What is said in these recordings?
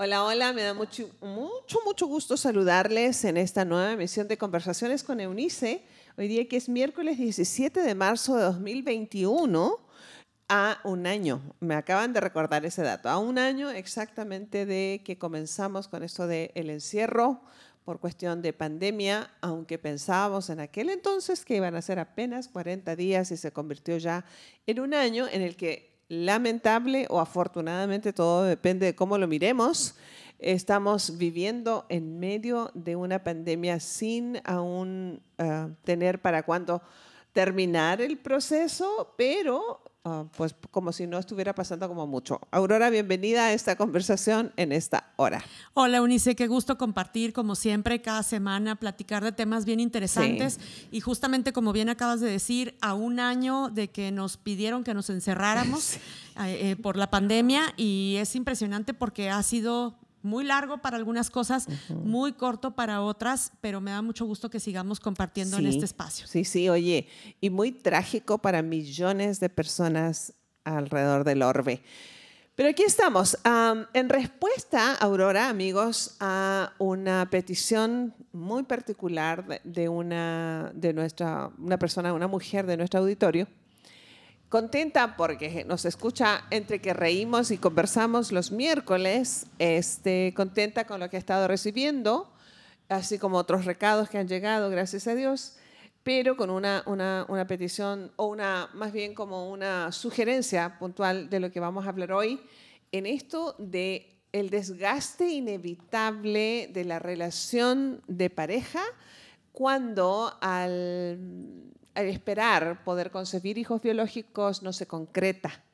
Hola, hola, me da mucho, mucho, mucho gusto saludarles en esta nueva emisión de Conversaciones con Eunice. Hoy día que es miércoles 17 de marzo de 2021, a un año, me acaban de recordar ese dato, a un año exactamente de que comenzamos con esto del el encierro por cuestión de pandemia, aunque pensábamos en aquel entonces que iban a ser apenas 40 días y se convirtió ya en un año en el que lamentable o afortunadamente, todo depende de cómo lo miremos, estamos viviendo en medio de una pandemia sin aún ah, tener para cuándo terminar el proceso, pero Ah, pues como si no estuviera pasando como mucho. Aurora, bienvenida a esta conversación en esta hora. Hola, Unice, qué gusto compartir como siempre cada semana, platicar de temas bien interesantes y justamente como bien acabas de decir, a un año de que nos pidieron que nos encerráramos eh, eh, por la pandemia y es impresionante porque ha sido muy largo para algunas cosas, muy corto para otras, pero me da mucho gusto que sigamos compartiendo en este espacio. Sí, sí, oye, y muy trágico para millones de personas alrededor del orbe. Pero aquí estamos. en respuesta, Aurora, amigos, a una petición muy particular de, una, de nuestra, una persona, una mujer de nuestro auditorio, contenta porque nos escucha entre que reímos y conversamos los miércoles, este, contenta con lo que ha estado recibiendo, así como otros recados que han llegado, gracias a Dios, pero con una, una, una petición o una, más bien como una sugerencia puntual de lo que vamos a hablar hoy, en esto de el desgaste inevitable de la relación de pareja cuando al esperar poder concebir hijos biológicos no se concreta.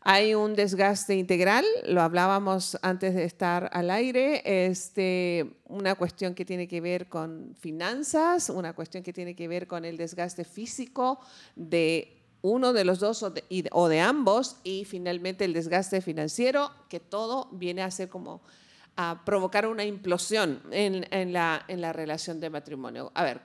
Hay un desgaste integral, lo hablábamos antes de estar al aire, este, una cuestión que tiene que ver con finanzas, una cuestión que tiene que ver con el desgaste físico de uno de los dos o de, ambos y finalmente el desgaste financiero, que todo viene a ser como a provocar una implosión en, la, en la relación de matrimonio. A ver,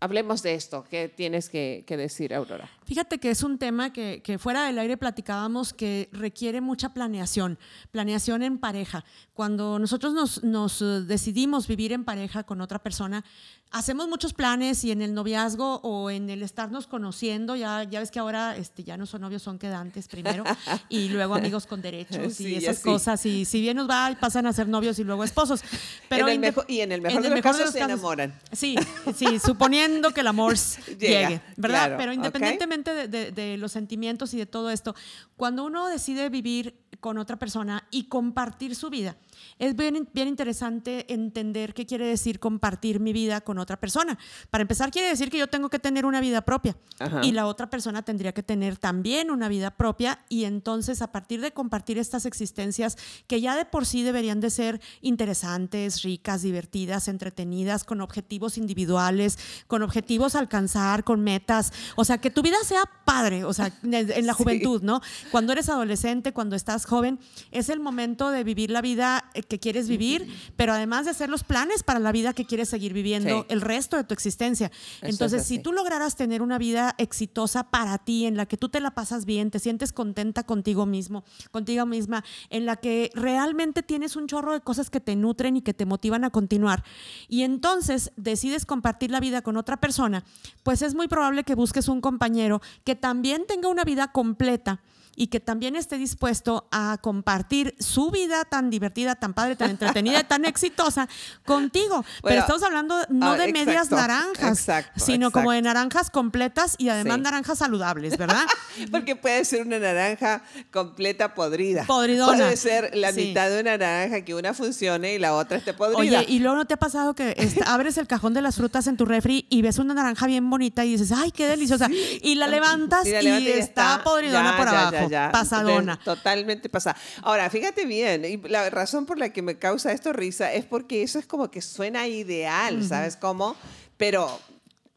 hablemos de esto. ¿Qué tienes que, decir, Aurora? Fíjate que es un tema que, fuera del aire platicábamos que requiere mucha planeación, planeación en pareja. Cuando nosotros nos, nos decidimos vivir en pareja con otra persona, hacemos muchos planes y en el noviazgo o en el estarnos conociendo, ya, ya ves que ahora este, ya no son novios, son quedantes primero y luego amigos con derechos y esas cosas. Y si bien nos va, pasan a ser novios y luego esposos. Pero y en el mejor de los casos, se enamoran. Sí, sí, suponiendo que el amor llegue, ¿verdad? Pero independientemente de, de los sentimientos y de todo esto, cuando uno decide vivir con otra persona y compartir su vida, es bien, bien interesante entender qué quiere decir compartir mi vida con otra persona. Para empezar, quiere decir que yo tengo que tener una vida propia y la otra persona tendría que tener también una vida propia y entonces a partir de compartir estas existencias que ya de por sí deberían de ser interesantes, ricas, divertidas, entretenidas, con objetivos individuales, con objetivos a alcanzar, con metas, o sea, que tu vida sea padre, o sea, en la juventud, ¿no? Cuando eres adolescente, cuando estás joven, es el momento de vivir la vida eh, que quieres vivir, pero además de hacer los planes para la vida que quieres seguir viviendo el resto de tu existencia. Entonces, si tú lograras tener una vida exitosa para ti, en la que tú te la pasas bien, te sientes contenta contigo mismo, contigo misma, en la que realmente tienes un chorro de cosas que te nutren y que te motivan a continuar, y entonces decides compartir la vida con otra persona, pues es muy probable que busques un compañero que también tenga una vida completa y que también esté dispuesto a compartir su vida tan divertida, tan padre, tan entretenida, tan exitosa contigo. Pero estamos hablando no ah, de medias naranjas, sino como de naranjas completas y además naranjas saludables, ¿verdad? Porque puede ser una naranja completa podrida. Podridona. Puede ser la mitad de una naranja que una funcione y la otra esté podrida. Oye, y luego no te ha pasado que abres el cajón de las frutas en tu refri y ves una naranja bien bonita y dices, ay, qué deliciosa. Y la levantas y, está, podridona por abajo pasadona. totalmente pasada. Ahora, fíjate bien, y la razón por la que me causa esto risa es porque eso es como que suena ideal, ¿sabes cómo? Pero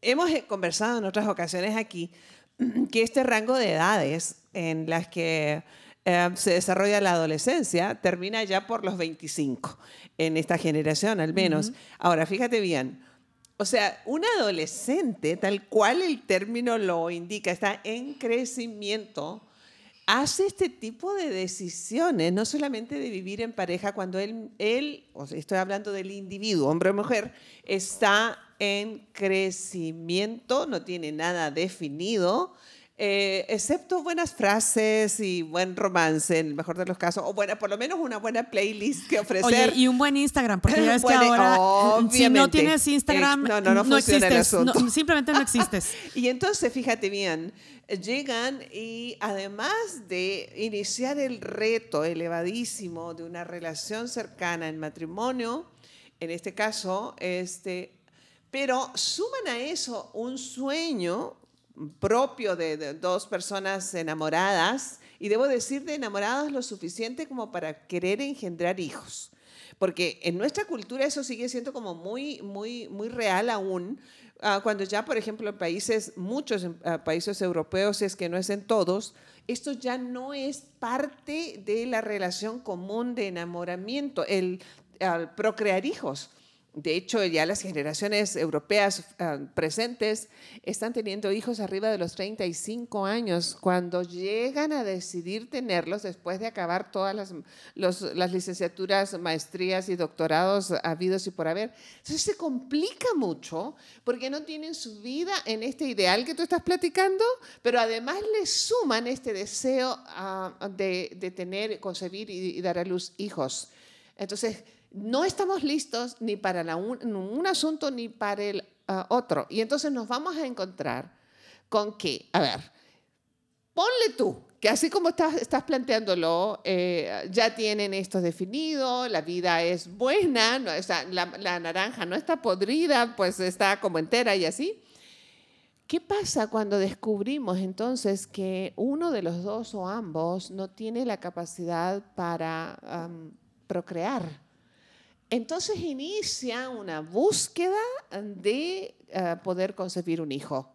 hemos conversado en otras ocasiones aquí que este rango de edades en las que eh, se desarrolla la adolescencia termina ya por los 25, en esta generación al menos. Ahora, fíjate bien. O sea, un adolescente, tal cual el término lo indica, está en crecimiento hace este tipo de decisiones, no solamente de vivir en pareja cuando él, él o estoy hablando del individuo, hombre o mujer, está en crecimiento, no tiene nada definido, eh, excepto buenas frases y buen romance, en el mejor de los casos, o buena, por lo menos una buena playlist que ofrecer. Oye, y un buen Instagram, porque ya ves que ahora, si no tienes Instagram, no, no, no, existes, simplemente no existes. y entonces, fíjate bien, llegan y además de iniciar el reto elevadísimo de una relación cercana en matrimonio, en este caso, este, pero suman a eso un sueño propio de, dos personas enamoradas, y debo decir de enamoradas lo suficiente como para querer engendrar hijos. Porque en nuestra cultura eso sigue siendo como muy, muy, muy real aún, ah, cuando ya, por ejemplo, en países, muchos ah, países europeos, es que no es en todos, esto ya no es parte de la relación común de enamoramiento, el procrear hijos. De hecho, ya las generaciones europeas ah, presentes están teniendo hijos arriba de los 35 años cuando llegan a decidir tenerlos después de acabar todas las, licenciaturas, maestrías y doctorados habidos y por haber. Entonces se complica mucho porque no tienen su vida en este ideal que tú estás platicando, pero además le suman este deseo ah, de, de, tener, concebir y, y dar a luz hijos. Entonces, no estamos listos ni para un, asunto ni para el ah, otro. Y entonces nos vamos a encontrar con que, a ver, ponle tú, que así como estás, planteándolo, eh, ya tienen esto definido, la vida es buena, la naranja no está podrida, pues está como entera y así. ¿Qué pasa cuando descubrimos entonces que uno de los dos o ambos no tiene la capacidad para procrear? Entonces inicia una búsqueda de eh, poder concebir un hijo.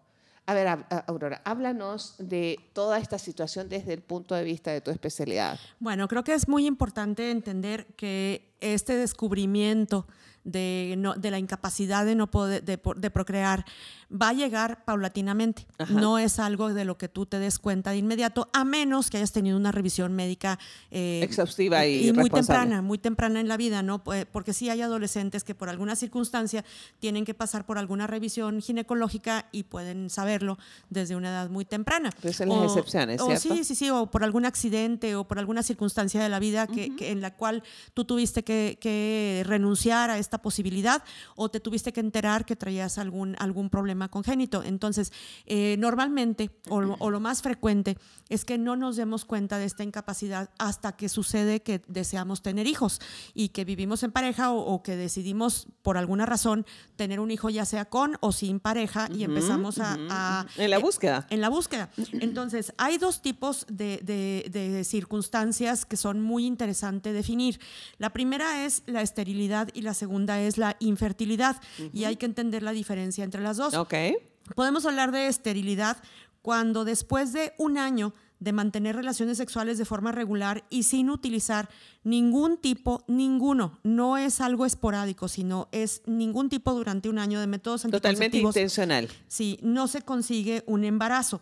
A ver, Aurora, háblanos de toda esta situación desde el punto de vista de tu especialidad. Bueno, creo que es muy importante entender que este descubrimiento de, de la incapacidad de, no poder, de, procrear va a llegar paulatinamente. No es algo de lo que tú te des cuenta de inmediato, a menos que hayas tenido una revisión médica eh, exhaustiva y, muy temprana, muy temprana en la vida, ¿no? Porque sí hay adolescentes que por alguna circunstancia tienen que pasar por alguna revisión ginecológica y pueden saberlo desde una edad muy temprana. Pero son las excepciones, ¿cierto? sí, sí, sí, o por algún accidente o por alguna circunstancia de la vida que, en la cual tú tuviste que, que renunciar a esta posibilidad o te tuviste que enterar que traías algún, algún problema congénito. Entonces, eh, normalmente o, lo más frecuente es que no nos demos cuenta de esta incapacidad hasta que sucede que deseamos tener hijos y que vivimos en pareja o, que decidimos por alguna razón tener un hijo ya sea con o sin pareja y empezamos a, En la búsqueda. en la búsqueda. Entonces, hay dos tipos de, de circunstancias que son muy interesantes definir. La primera es la esterilidad y la segunda es la infertilidad y hay que entender la diferencia entre las dos. Okay. Podemos hablar de esterilidad cuando después de un año de mantener relaciones sexuales de forma regular y sin utilizar ningún tipo, ninguno, no es algo esporádico, sino es ningún tipo durante un año de métodos Totalmente intencional. Sí, no se consigue un embarazo.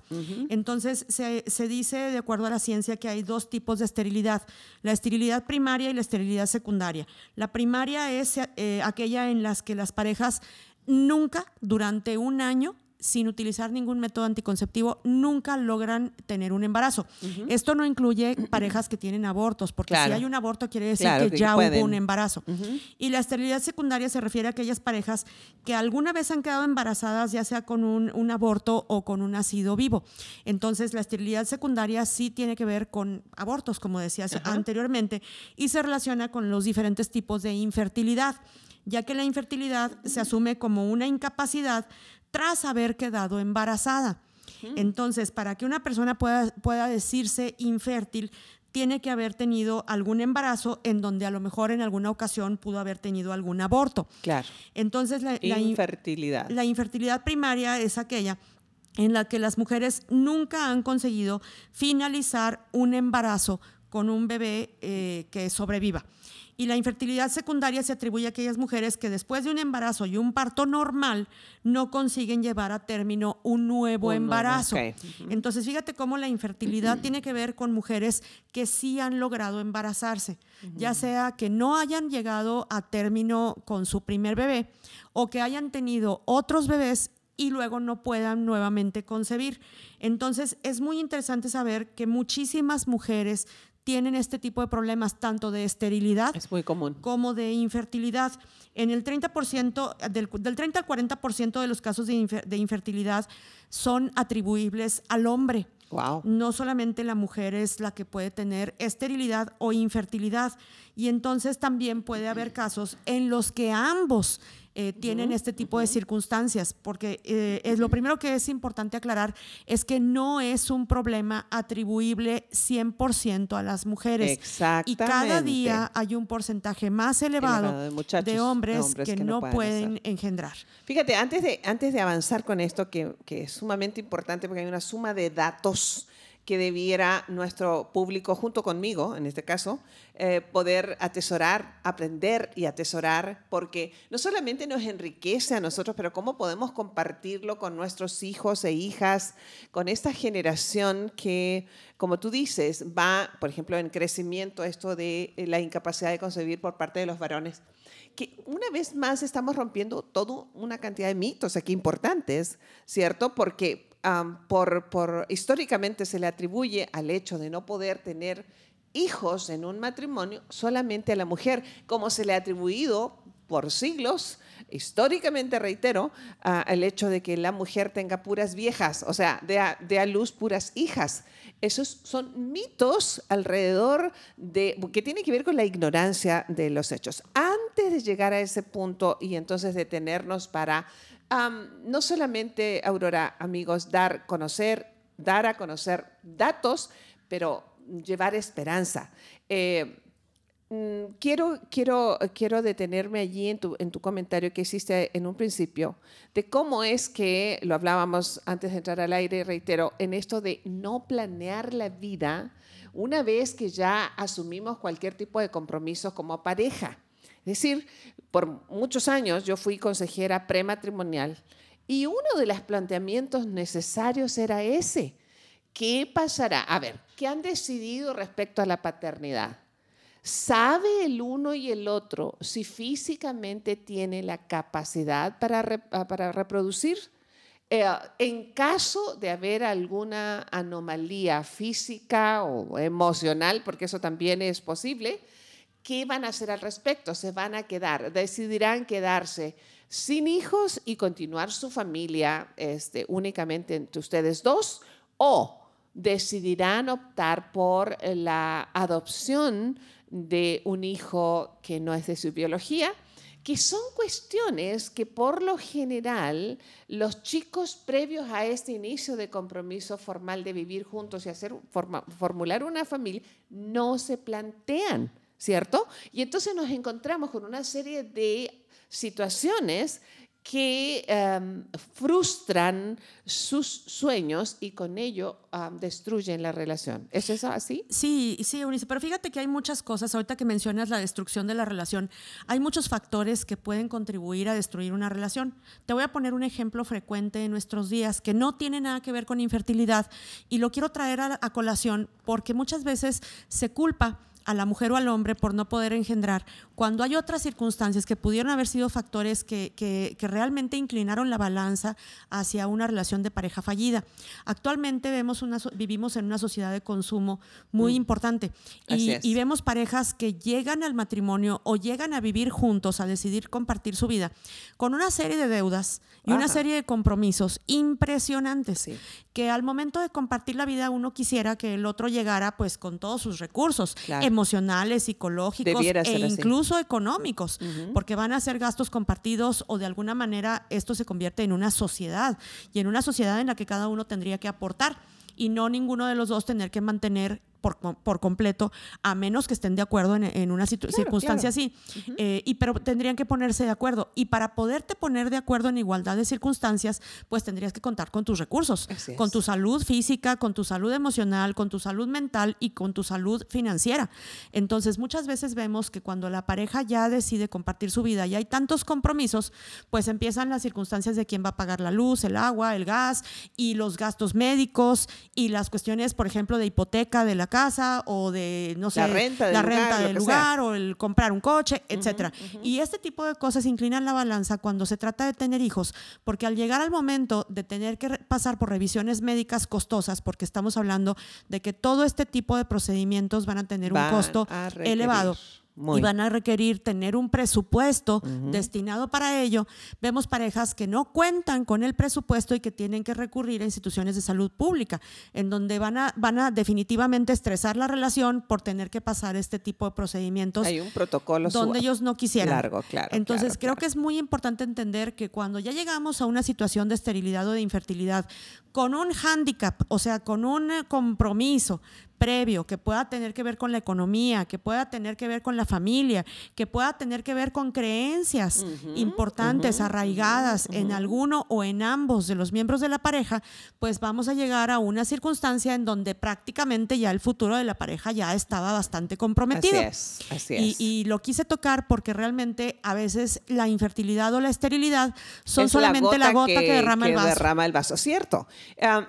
Entonces, se, se, dice, de acuerdo a la ciencia, que hay dos tipos de esterilidad, la esterilidad primaria y la esterilidad secundaria. La primaria es eh, aquella en las que las parejas nunca durante un año sin utilizar ningún método anticonceptivo nunca logran tener un embarazo. Esto no incluye parejas que tienen abortos, porque si hay un aborto quiere decir que, ya hubo un embarazo. Y la esterilidad secundaria se refiere a aquellas parejas que alguna vez han quedado embarazadas, ya sea con un, aborto o con un nacido vivo. Entonces, la esterilidad secundaria sí tiene que ver con abortos, como decías anteriormente, y se relaciona con los diferentes tipos de infertilidad ya que la infertilidad se asume como una incapacidad tras haber quedado embarazada. Entonces, para que una persona pueda, pueda decirse infértil, tiene que haber tenido algún embarazo en donde a lo mejor en alguna ocasión pudo haber tenido algún aborto. Claro. Entonces, la, infertilidad. La, infertilidad primaria es aquella en la que las mujeres nunca han conseguido finalizar un embarazo con un bebé eh, que sobreviva. Y la infertilidad secundaria se atribuye a aquellas mujeres que después de un embarazo y un parto normal no consiguen llevar a término un nuevo embarazo. Entonces, fíjate cómo la infertilidad tiene que ver con mujeres que sí han logrado embarazarse, ya sea que no hayan llegado a término con su primer bebé o que hayan tenido otros bebés y luego no puedan nuevamente concebir. Entonces, es muy interesante saber que muchísimas mujeres tienen este tipo de problemas, tanto de esterilidad es muy común. como de infertilidad. En el 30%, del, del 30 al 40% de los casos de, de, infertilidad son atribuibles al hombre. Wow. No solamente la mujer es la que puede tener esterilidad o infertilidad. Y entonces también puede haber casos en los que ambos eh, tienen este tipo de circunstancias, porque eh, es lo primero que es importante aclarar es que no es un problema atribuible 100% a las mujeres. Exactamente. Y cada día hay un porcentaje más elevado, de, hombres que, no, pueden engendrar. Fíjate, antes de, antes de avanzar con esto, que, que es sumamente importante porque hay una suma de datos que debiera nuestro público, junto conmigo en este caso, eh, poder atesorar, aprender y atesorar, porque no solamente nos enriquece a nosotros, pero cómo podemos compartirlo con nuestros hijos e hijas, con esta generación que, como tú dices, va, por ejemplo, en crecimiento esto de la incapacidad de concebir por parte de los varones que una vez más estamos rompiendo toda una cantidad de mitos aquí importantes, ¿cierto? Porque por, históricamente se le atribuye al hecho de no poder tener hijos en un matrimonio solamente a la mujer, como se le ha atribuido por siglos, históricamente reitero, el hecho de que la mujer tenga puras viejas, o sea, de a, luz puras hijas. Esos son mitos alrededor de, que tiene que ver con la ignorancia de los hechos. Antes de llegar a ese punto y entonces detenernos para no solamente, Aurora, amigos, dar, conocer, dar a conocer datos, pero llevar esperanza. Eh, mm, quiero, quiero, quiero detenerme allí en tu, en tu comentario que hiciste en un principio, de cómo es que, lo hablábamos antes de entrar al aire, reitero, en esto de no planear la vida una vez que ya asumimos cualquier tipo de compromiso como pareja. Es decir, por muchos años yo fui consejera prematrimonial y uno de los planteamientos necesarios era ese. ¿Qué pasará? A ver, ¿qué han decidido respecto a la paternidad? ¿Sabe el uno y el otro si físicamente tiene la capacidad para, ah, reproducir? Eh, en caso de haber alguna anomalía física o emocional, porque eso también es posible, ¿qué van a hacer al respecto? ¿Se van a quedar? ¿Decidirán quedarse sin hijos y continuar su familia este, únicamente entre ustedes dos? ¿O decidirán optar por la adopción de un hijo que no es de su biología? que son cuestiones que por lo general los chicos previos a este inicio de compromiso formal de vivir juntos y hacer formular una familia no se plantean. ¿Cierto? Y entonces nos encontramos con una serie de situaciones que em, frustran sus sueños y con ello destruyen la relación. ¿Es eso así? Sí, sí, Eunice, pero fíjate que hay muchas cosas, ahorita que mencionas la destrucción de la relación, hay muchos factores que pueden contribuir a destruir una relación. Te voy a poner un ejemplo frecuente en nuestros días que no tiene nada que ver con infertilidad y lo quiero traer a colación porque muchas veces se culpa a la mujer o al hombre por no poder engendrar, cuando hay otras circunstancias que pudieron haber sido factores que, que, realmente inclinaron la balanza hacia una relación de pareja fallida. Actualmente vemos una, vivimos en una sociedad de consumo muy mm. importante y, y, vemos parejas que llegan al matrimonio o llegan a vivir juntos, a decidir compartir su vida, con una serie de deudas y una serie de compromisos impresionantes, que al momento de compartir la vida uno quisiera que el otro llegara pues con todos sus recursos emocionales, psicológicos e incluso económicos, porque van a ser gastos compartidos o de alguna manera esto se convierte en una sociedad y en una sociedad en la que cada uno tendría que aportar y no ninguno de los dos tener que mantener por, por, completo, a menos que estén de acuerdo en, una circunstancia así. Eh, y pero tendrían que ponerse de acuerdo. Y para poderte poner de acuerdo en igualdad de circunstancias, pues tendrías que contar con tus recursos, con tu salud física, con tu salud emocional, con tu salud mental y con tu salud financiera. Entonces, muchas veces vemos que cuando la pareja ya decide compartir su vida y hay tantos compromisos, pues empiezan las circunstancias de quién va a pagar la luz, el agua, el gas y los gastos médicos y las cuestiones, por ejemplo, de hipoteca de la casa o de, no sé, la renta del lugar, del lugar o el comprar un coche, etcétera. Y este tipo de cosas inclinan la balanza cuando se trata de tener hijos, porque al llegar al momento de tener que pasar por revisiones médicas costosas, porque estamos hablando de que todo este tipo de procedimientos van a tener un costo elevado y van a requerir tener un presupuesto destinado para ello, vemos parejas que no cuentan con el presupuesto y que tienen que recurrir a instituciones de salud pública, en donde van a, van a definitivamente estresar la relación por tener que pasar este tipo de procedimientos. Hay un protocolo donde ellos no quisieran. Largo, claro. Entonces, creo que es muy importante entender que cuando ya llegamos a una situación de esterilidad o de infertilidad con un hándicap, o sea, con un compromiso previo, que pueda tener que ver con la economía, que pueda tener que ver con la familia, que pueda tener que ver con creencias importantes, arraigadas en alguno o en ambos de los miembros de la pareja, pues vamos a llegar a una circunstancia en donde prácticamente ya el futuro de la pareja ya estaba bastante comprometido. Así es, así es. Y, lo quise tocar porque realmente a veces la infertilidad o la esterilidad son solamente la gota, que, derrama el vaso. derrama el vaso, cierto.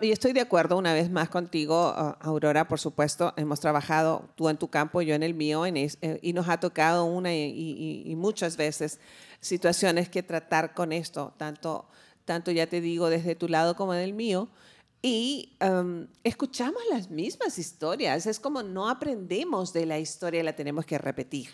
y estoy de acuerdo una vez más contigo, Aurora, por supuesto supuesto, hemos trabajado tú en tu campo, yo en el mío, en eh, y nos ha tocado una y, muchas veces situaciones que tratar con esto, tanto, tanto ya te digo desde tu lado como del mío. Y em, escuchamos las mismas historias. Es como no aprendemos de la historia, la tenemos que repetir.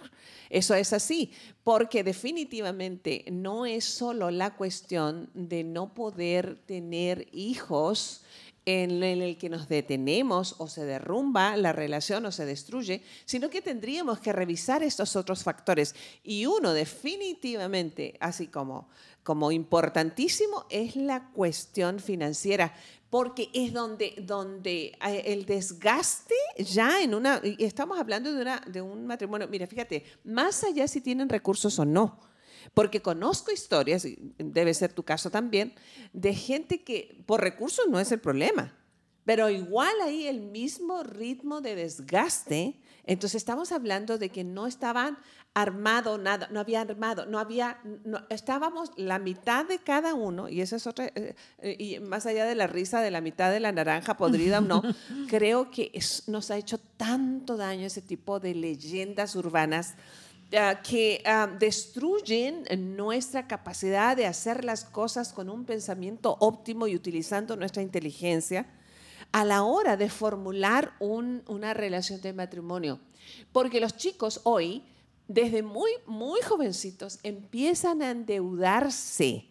Eso es así, porque definitivamente no es solo la cuestión de no poder tener hijos en el que nos detenemos o se derrumba la relación o se destruye, sino que tendríamos que revisar estos otros factores. Y uno definitivamente, así como, como importantísimo, es la cuestión financiera, porque es donde, donde eh, el desgaste ya en una, estamos hablando de, una, de un matrimonio, mira, fíjate, más allá si tienen recursos o no, porque conozco historias, y debe ser tu caso también, de gente que por recursos no es el problema, pero igual ahí el mismo ritmo de desgaste. Entonces estamos hablando de que no estaban armado nada, no había armado, no había, estábamos la mitad de cada uno, y eso es otra, eh, eh, y más allá de la risa de la mitad de la naranja podrida o no, creo que nos ha hecho tanto daño ese tipo de leyendas urbanas Ah, que ah, destruyen nuestra capacidad de hacer las cosas con un pensamiento óptimo y utilizando nuestra inteligencia a la hora de formular una relación de matrimonio. Porque los chicos hoy, desde muy, muy jovencitos, empiezan a endeudarse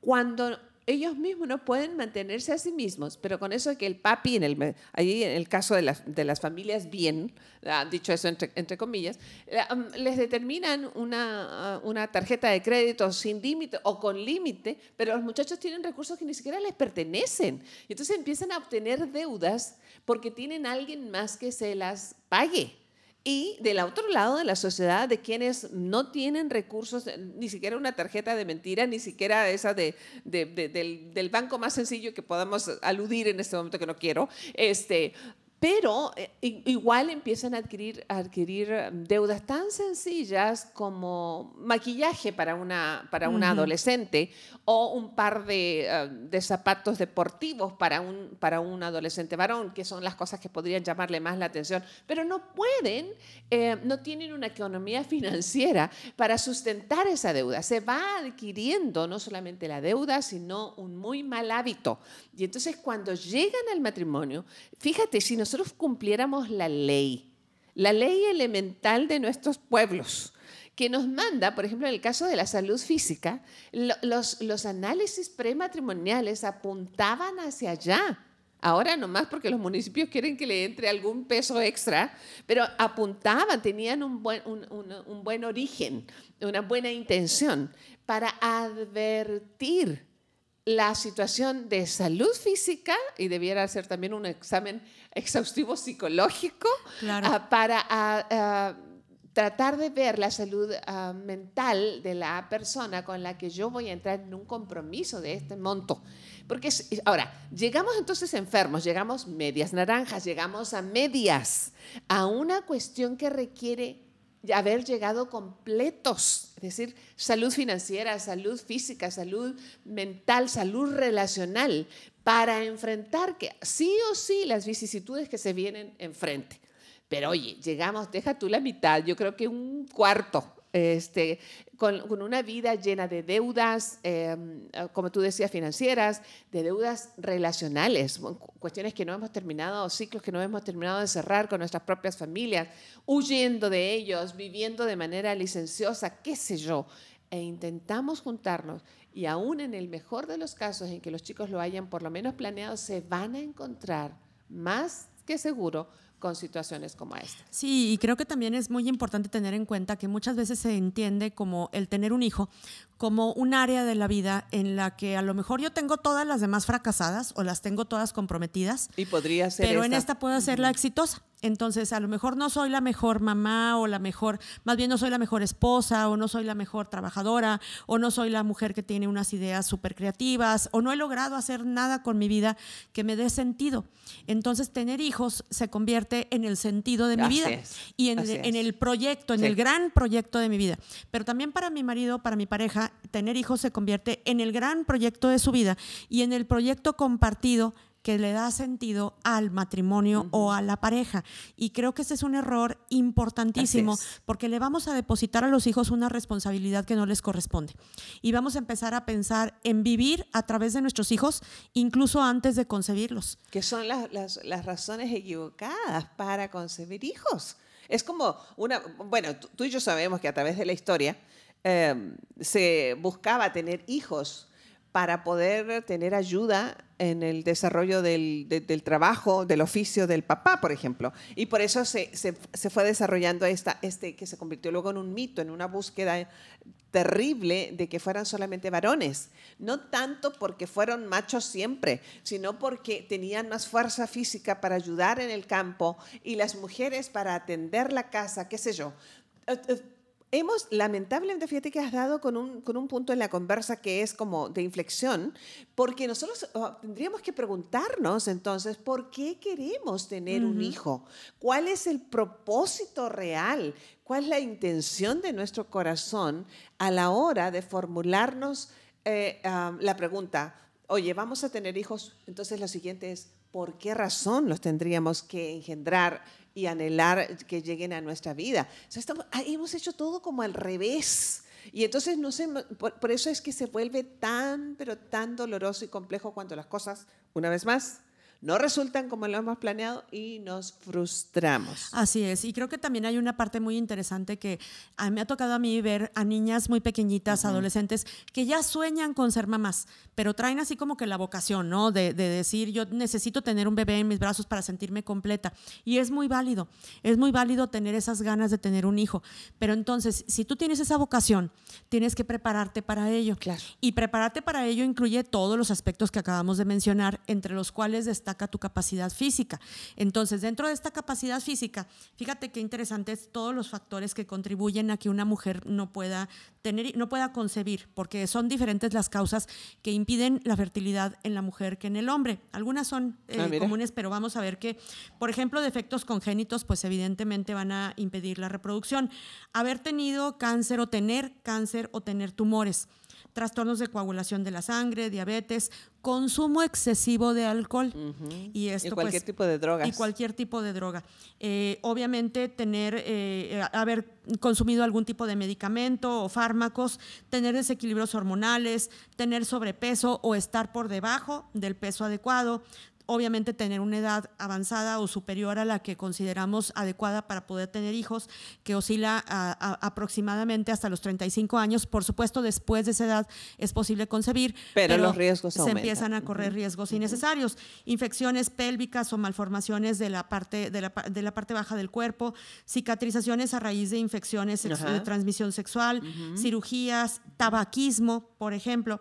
cuando ellos mismos no pueden mantenerse a sí mismos, pero con eso de que el papi, en el, ahí en el caso de las, de las familias bien, ah, dicho eso entre, entre comillas, eh, les determinan una, ah, una tarjeta de crédito sin límite o con límite, pero los muchachos tienen recursos que ni siquiera les pertenecen. Y entonces empiezan a obtener deudas porque tienen alguien más que se las pague. Y del otro lado de la sociedad, de quienes no tienen recursos, ni siquiera una tarjeta de mentira, ni siquiera esa de, del, del, banco más sencillo que podamos aludir en este momento que no quiero, este, pero eh, igual empiezan a adquirir, adquirir um, deudas tan sencillas como maquillaje para una, para una adolescente o un par de, um, de, zapatos deportivos para un, para un adolescente varón, que son las cosas que podrían llamarle más la atención, pero no pueden, eh, no tienen una economía financiera para sustentar esa deuda. Se va adquiriendo no solamente la deuda, sino un muy mal hábito. Y entonces cuando llegan al matrimonio, fíjate, si nosotros cumpliéramos la ley, la ley elemental de nuestros pueblos, que nos manda, por ejemplo, en el caso de la salud física, los, los análisis prematrimoniales apuntaban hacia allá. Ahora nomás porque los municipios quieren que le entre algún peso extra, pero apuntaban, tenían un buen, un, un buen origen, una buena intención para advertir la situación de salud física y debiera ser también un examen exhaustivo psicológico ah, para ah, ah, tratar de ver la salud mental de la persona con la que yo voy a entrar en un compromiso de este monto. Porque ahora, llegamos entonces enfermos, llegamos medias naranjas, llegamos a medias, a una cuestión que requiere haber llegado completos, es decir, salud financiera, salud física, salud mental, salud relacional, para enfrentar que sí o sí las vicisitudes que se vienen enfrente. Pero oye, llegamos, deja tú la mitad, yo creo que un cuarto este, con, una vida llena de deudas, em, como tú decías, financieras, de deudas relacionales, cuestiones que no hemos terminado, ciclos que no hemos terminado de cerrar con nuestras propias familias, huyendo de ellos, viviendo de manera licenciosa, qué sé yo, e intentamos juntarnos y aún en el mejor de los casos en que los chicos lo hayan por lo menos planeado, se van a encontrar más que seguro con situaciones como esta. Sí, y creo que también es muy importante tener en cuenta que muchas veces se entiende como el tener un hijo como un área de la vida en la que a lo mejor yo tengo todas las demás fracasadas o las tengo todas comprometidas. Y podría ser. Pero en esta puedo ser la exitosa. Entonces, a lo mejor no soy la mejor mamá o la mejor, más bien no soy la mejor esposa o no soy la mejor trabajadora o no soy la mujer que tiene unas ideas súper creativas o no he logrado hacer nada con mi vida que me dé sentido. Entonces, tener hijos se convierte en el sentido de mi vida y en, el proyecto, en el gran proyecto de mi vida. Pero también para mi marido, para mi pareja, tener hijos se convierte en el gran proyecto de su vida y en el proyecto compartido que le da sentido al matrimonio o a la pareja. Y creo que ese es un error importantísimo porque le vamos a depositar a los hijos una responsabilidad que no les corresponde. Y vamos a empezar a pensar en vivir a través de nuestros hijos, incluso antes de concebirlos. Que son las, las, razones equivocadas para concebir hijos. Es como una, bueno, tú y yo sabemos que a través de la historia, Em, se buscaba tener hijos para poder tener ayuda en el desarrollo del, trabajo, del oficio del papá, por ejemplo. Y por eso se, fue desarrollando esta, este que se convirtió luego en un mito, en una búsqueda terrible de que fueran solamente varones. No tanto porque fueron machos siempre, sino porque tenían más fuerza física para ayudar en el campo y las mujeres para atender la casa, qué sé yo hemos, lamentablemente, fíjate que has dado con un, con un punto en la conversa que es como de inflexión, porque nosotros tendríamos que preguntarnos entonces, ¿por qué queremos tener un hijo? ¿Cuál es el propósito real? ¿Cuál es la intención de nuestro corazón a la hora de formularnos eh, la pregunta, oye, vamos a tener hijos? Entonces lo siguiente es, ¿por qué razón los tendríamos que engendrar y anhelar que lleguen a nuestra vida. ah, hemos hecho todo como al revés. Y entonces, no sé, por, eso es que se vuelve tan, pero tan doloroso y complejo cuando las cosas, una vez más, no resultan como lo hemos planeado y nos frustramos. Así es, y creo que también hay una parte muy interesante que a mí me ha tocado a mí ver a niñas muy pequeñitas, adolescentes, que ya sueñan con ser mamás, pero traen así como que la vocación, ¿no? De, de, decir, yo necesito tener un bebé en mis brazos para sentirme completa. Y es muy válido, es muy válido tener esas ganas de tener un hijo. Pero entonces, si tú tienes esa vocación, tienes que prepararte para ello. Claro. Y prepararte para ello incluye todos los aspectos que acabamos de mencionar, entre los cuales destaca tu capacidad física. Entonces, dentro de esta capacidad física, fíjate qué interesantes todos los factores que contribuyen a que una mujer no pueda tener, no pueda concebir, porque son diferentes las causas que impiden la fertilidad en la mujer que en el hombre. Algunas son eh, ah, comunes, pero vamos a ver que, por ejemplo, defectos congénitos, pues evidentemente van a impedir la reproducción. Haber tenido cáncer o tener cáncer o tener tumores trastornos de coagulación de la sangre, diabetes, consumo excesivo de alcohol. y, esto, cualquier pues, tipo de drogas. Y cualquier tipo de droga. Eh, obviamente, tener, eh, haber consumido algún tipo de medicamento o fármacos, tener desequilibrios hormonales, tener sobrepeso o estar por debajo del peso adecuado, obviamente tener una edad avanzada o superior a la que consideramos adecuada para poder tener hijos, que oscila aproximadamente hasta los 35 años. Por supuesto, después de esa edad es posible concebir, pero, los riesgos se empiezan a correr riesgos innecesarios. Infecciones pélvicas o malformaciones de la parte, de la, de la parte baja del cuerpo, cicatrizaciones a raíz de infecciones de transmisión sexual, cirugías, tabaquismo, por ejemplo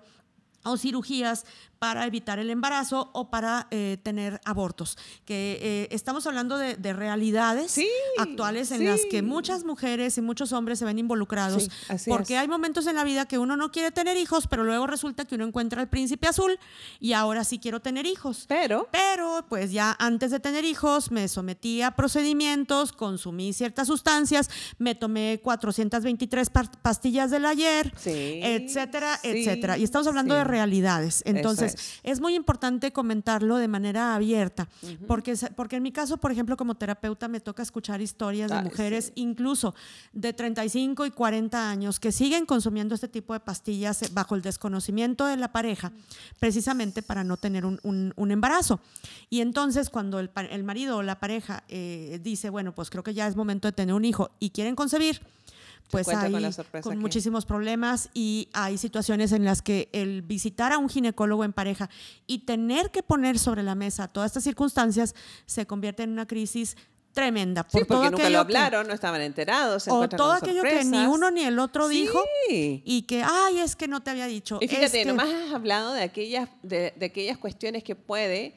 o cirugías para evitar el embarazo o para eh, tener abortos. Que eh, estamos hablando de, realidades actuales en las que muchas mujeres y muchos hombres se ven involucrados. porque hay momentos en la vida que uno no quiere tener hijos, pero luego resulta que uno encuentra al príncipe azul y ahora sí quiero tener hijos. Pero. Pero, pues ya antes de tener hijos me sometí a procedimientos, consumí ciertas sustancias, me tomé 423 pastillas del ayer, etcétera, etcétera. Y estamos hablando de realidades. Entonces, es. muy importante comentarlo de manera abierta, porque, porque en mi caso, por ejemplo, como terapeuta, me toca escuchar historias de mujeres, incluso de 35 y 40 años, que siguen consumiendo este tipo de pastillas bajo el desconocimiento de la pareja, precisamente para no tener un, embarazo. Y entonces, cuando el, marido o la pareja eh, dice, bueno, pues creo que ya es momento de tener un hijo y quieren concebir, pues hay con, muchísimos problemas y hay situaciones en las que el visitar a un ginecólogo en pareja y tener que poner sobre la mesa todas estas circunstancias se convierte en una crisis tremenda. Por sí, porque nunca lo hablaron, no estaban enterados. o todo aquello que ni uno ni el otro dijo y que, ay, es que no te había dicho. Y fíjate, nomás has hablado de aquellas, de, aquellas cuestiones que puede,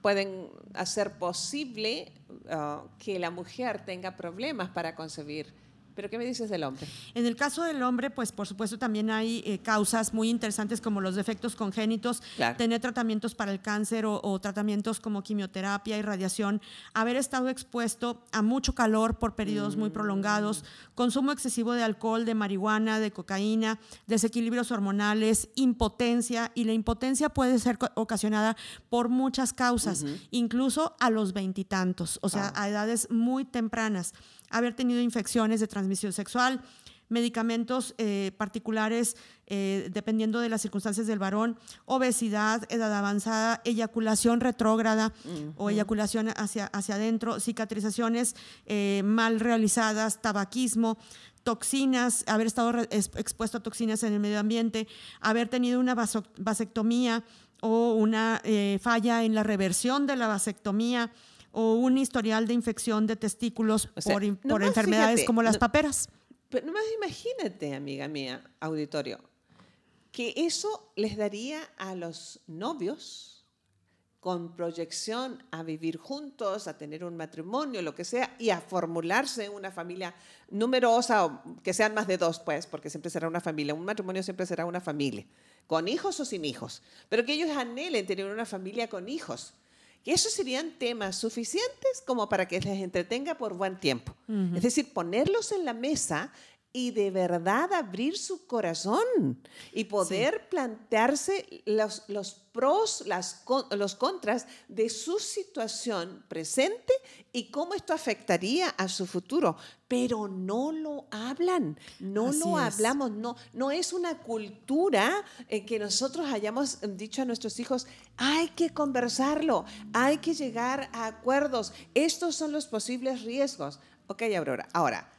pueden hacer posible ah, que la mujer tenga problemas para concebir ¿Pero qué me dices del hombre? En el caso del hombre, pues por supuesto también hay eh, causas muy interesantes como los defectos congénitos, tener tratamientos para el cáncer o, tratamientos como quimioterapia y radiación, haber estado expuesto a mucho calor por periodos muy prolongados, mm. consumo excesivo de alcohol, de marihuana, de cocaína, desequilibrios hormonales, impotencia, y la impotencia puede ser ocasionada por muchas causas, incluso a los veintitantos, o sea, a edades muy tempranas haber tenido infecciones de transmisión sexual, medicamentos eh, particulares eh, dependiendo de las circunstancias del varón, obesidad, edad avanzada, eyaculación retrógrada o eyaculación hacia, hacia adentro, cicatrizaciones eh, mal realizadas, tabaquismo, toxinas, haber estado expuesto a toxinas en el medio ambiente, haber tenido una vasectomía o una falla en la reversión de la vasectomía, o un historial de infección de testículos por, enfermedades como las paperas. Pero nomás imagínate, amiga mía, auditorio, que eso les daría a los novios con proyección a vivir juntos, a tener un matrimonio, lo que sea, y a formularse una familia numerosa, que sean más de dos, pues, porque siempre será una familia. Un matrimonio siempre será una familia, con hijos o sin hijos, pero que ellos anhelen tener una familia con hijos que esos serían temas suficientes como para que les entretenga por buen tiempo. Es decir, ponerlos en la mesa y de verdad abrir su corazón y poder plantearse los, los pros, las, los contras de su situación presente y cómo esto afectaría a su futuro. Pero no lo hablan, no lo hablamos, no, no es una cultura en que nosotros hayamos dicho a nuestros hijos, hay que conversarlo, hay que llegar a acuerdos, estos son los posibles riesgos. Ok, Aurora, ahora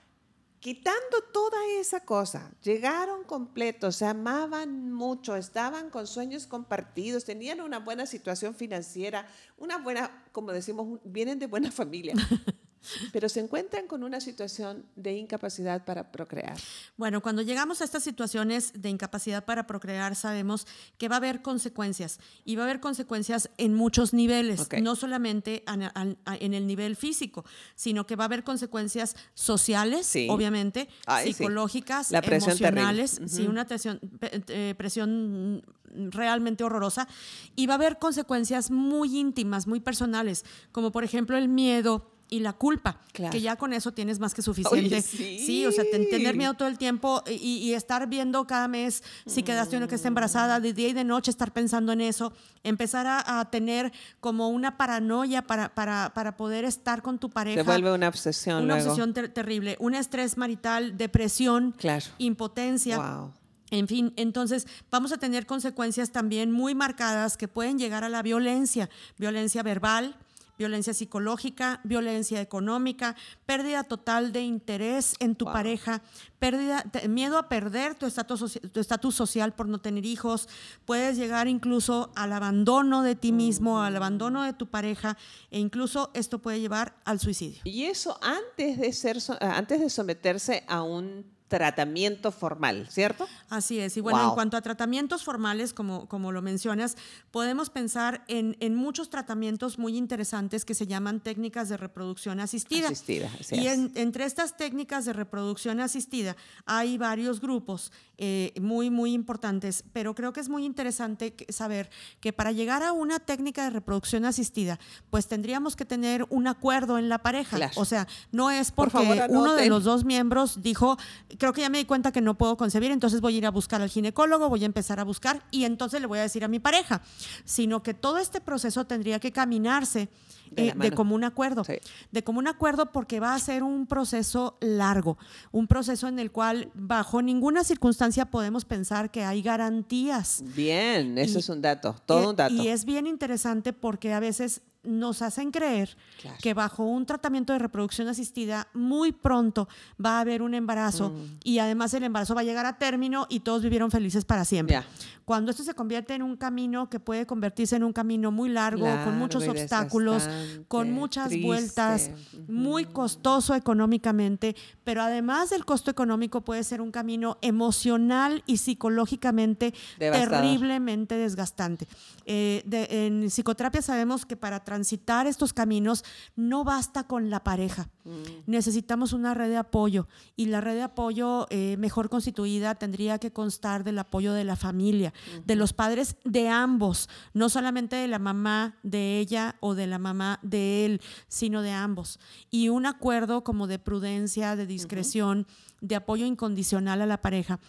quitando toda esa cosa, llegaron completos, se amaban mucho, estaban con sueños compartidos, tenían una buena situación financiera, una buena, como decimos, vienen de buena familia. pero se encuentran con una situación de incapacidad para procrear. Bueno, cuando llegamos a estas situaciones de incapacidad para procrear, sabemos que va a haber consecuencias y va a haber consecuencias en muchos niveles, no solamente en el nivel físico, sino que va a haber consecuencias sociales, obviamente, psicológicas, emocionales, sí, una presión, eh, presión realmente horrorosa y va a haber consecuencias muy íntimas, muy personales, como por ejemplo el miedo, y la culpa, que ya con eso tienes más que suficiente. sí. o sea, tener miedo todo el tiempo y, estar viendo cada mes si quedaste una que está embarazada, de día y de noche estar pensando en eso, empezar a, tener como una paranoia para, para, para, poder estar con tu pareja. Se vuelve una obsesión. Una obsesión terrible, un estrés marital, depresión, impotencia. Wow. En fin, entonces vamos a tener consecuencias también muy marcadas que pueden llegar a la violencia, violencia verbal, violencia psicológica, violencia económica, pérdida total de interés en tu pareja, pérdida, miedo a perder tu estatus, tu estatus social por no tener hijos, puedes llegar incluso al abandono de ti mismo, al abandono de tu pareja e incluso esto puede llevar al suicidio. Y eso antes de ser antes de someterse a un tratamiento formal, ¿cierto? Así es. Y bueno, en cuanto a tratamientos formales, como, como lo mencionas, podemos pensar en, en, muchos tratamientos muy interesantes que se llaman técnicas de reproducción asistida. Asistida, Y entre estas técnicas de reproducción asistida hay varios grupos eh, muy, muy importantes, pero creo que es muy interesante saber que para llegar a una técnica de reproducción asistida, pues tendríamos que tener un acuerdo en la pareja. O sea, no es porque uno de los dos miembros dijo, creo que ya me di cuenta que no puedo concebir, entonces voy a ir a buscar al ginecólogo, voy a empezar a buscar y entonces le voy a decir a mi pareja, sino que todo este proceso tendría que caminarse de, eh, común acuerdo. De común acuerdo porque va a ser un proceso largo, un proceso en el cual bajo ninguna circunstancia podemos pensar que hay garantías. Bien, eso es un dato, todo un dato. Y es bien interesante porque a veces nos hacen creer que bajo un tratamiento de reproducción asistida muy pronto va a haber un embarazo mm. y además el embarazo va a llegar a término y todos vivieron felices para siempre. Cuando esto se convierte en un camino que puede convertirse en un camino muy largo, con muchos obstáculos, con muchas vueltas, muy costoso económicamente, pero además del costo económico puede ser un camino emocional y psicológicamente terriblemente desgastante. Eh, en psicoterapia sabemos que para transitar estos caminos no basta con la pareja. Mm. Necesitamos una red de apoyo y la red de apoyo eh, mejor constituida tendría que constar del apoyo de la familia, de los padres de ambos, no solamente de la mamá de ella o de la mamá de él, sino de ambos. Y un acuerdo como de prudencia, de discreción, de apoyo incondicional a la pareja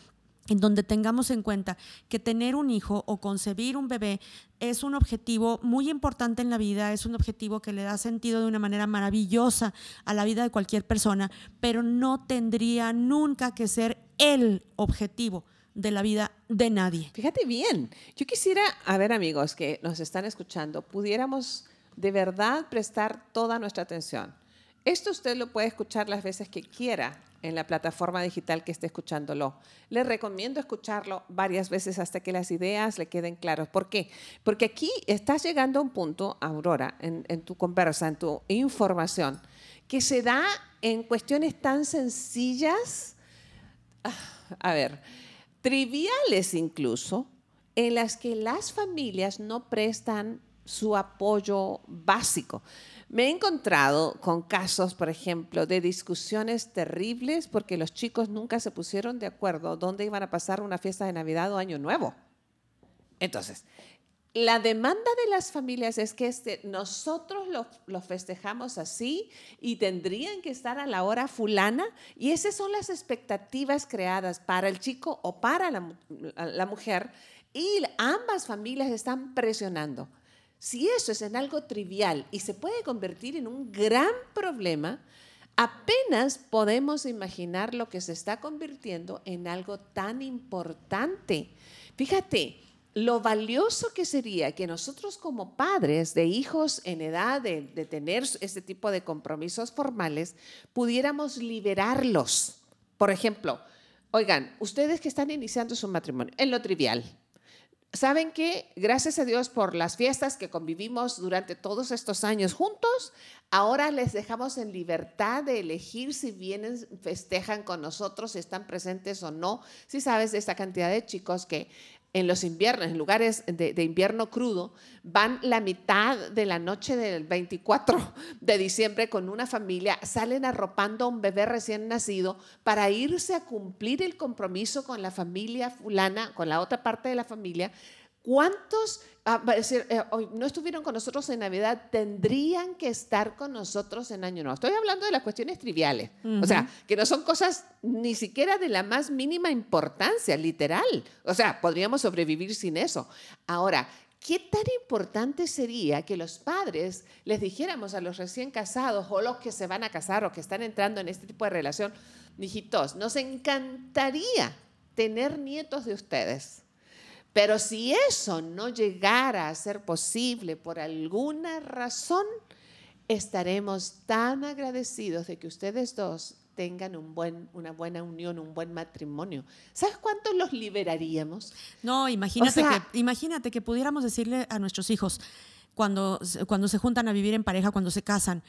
en donde tengamos en cuenta que tener un hijo o concebir un bebé es un objetivo muy importante en la vida, es un objetivo que le da sentido de una manera maravillosa a la vida de cualquier persona, pero no tendría nunca que ser el objetivo de la vida de nadie. Fíjate bien, yo quisiera, a ver amigos que nos están escuchando, pudiéramos de verdad prestar toda nuestra atención. Esto usted lo puede escuchar las veces que quiera en la plataforma digital que esté escuchándolo. Le recomiendo escucharlo varias veces hasta que las ideas le queden claras. ¿Por qué? Porque aquí estás llegando a un punto, Aurora, en, tu conversa, en tu información, que se da en cuestiones tan sencillas, ah, a ver, triviales incluso, en las que las familias no prestan su apoyo básico. Me he encontrado con casos, por ejemplo, de discusiones terribles porque los chicos nunca se pusieron de acuerdo dónde iban a pasar una fiesta de Navidad o Año Nuevo. Entonces, la demanda de las familias es que este, nosotros lo, festejamos así y tendrían que estar a la hora fulana y esas son las expectativas creadas para el chico o para la mujer y ambas familias están presionando. Si eso es en algo trivial y se puede convertir en un gran problema, apenas podemos imaginar lo que se está convirtiendo en algo tan importante. Fíjate, lo valioso que sería que nosotros como padres de hijos en edad de, tener este tipo de compromisos formales, pudiéramos liberarlos. Por ejemplo, oigan, ustedes que están iniciando su matrimonio, en lo trivial, ¿Saben qué? Gracias a Dios por las fiestas que convivimos durante todos estos años juntos, ahora les dejamos en libertad de elegir si vienen, festejan con nosotros, si están presentes o no. Si sabes de esta cantidad de chicos que en los inviernos, en lugares de, invierno crudo, van la mitad de la noche del 24 de diciembre con una familia, salen arropando a un bebé recién nacido para irse a cumplir el compromiso con la familia fulana, con la otra parte de la familia, ¿Cuántos ah, eh, no estuvieron con nosotros en Navidad? Tendrían que estar con nosotros en Año Nuevo. Estoy hablando de las cuestiones triviales. O sea, que no son cosas ni siquiera de la más mínima importancia, literal. O sea, podríamos sobrevivir sin eso. Ahora, ¿qué tan importante sería que los padres les dijéramos a los recién casados o los que se van a casar o que están entrando en este tipo de relación, hijitos, nos encantaría tener nietos de ustedes? Pero si eso no llegara a ser posible por alguna razón, estaremos tan agradecidos de que ustedes dos tengan un buen, una buena unión, un buen matrimonio. ¿Sabes cuánto los liberaríamos? No, imagínate, que, imagínate que pudiéramos decirle a nuestros hijos, cuando, cuando se juntan a vivir en pareja, cuando se casan,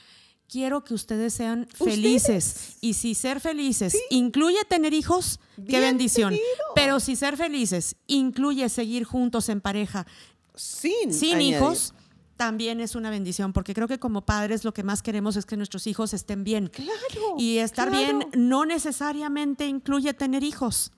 quiero que ustedes sean felices. Y si ser felices incluye tener hijos, qué bendición. Pero si ser felices incluye seguir juntos en pareja sin, sin hijos, también es una bendición, porque creo que como padres lo que más queremos es que nuestros hijos estén bien. Claro. Y estar bien no necesariamente incluye tener hijos.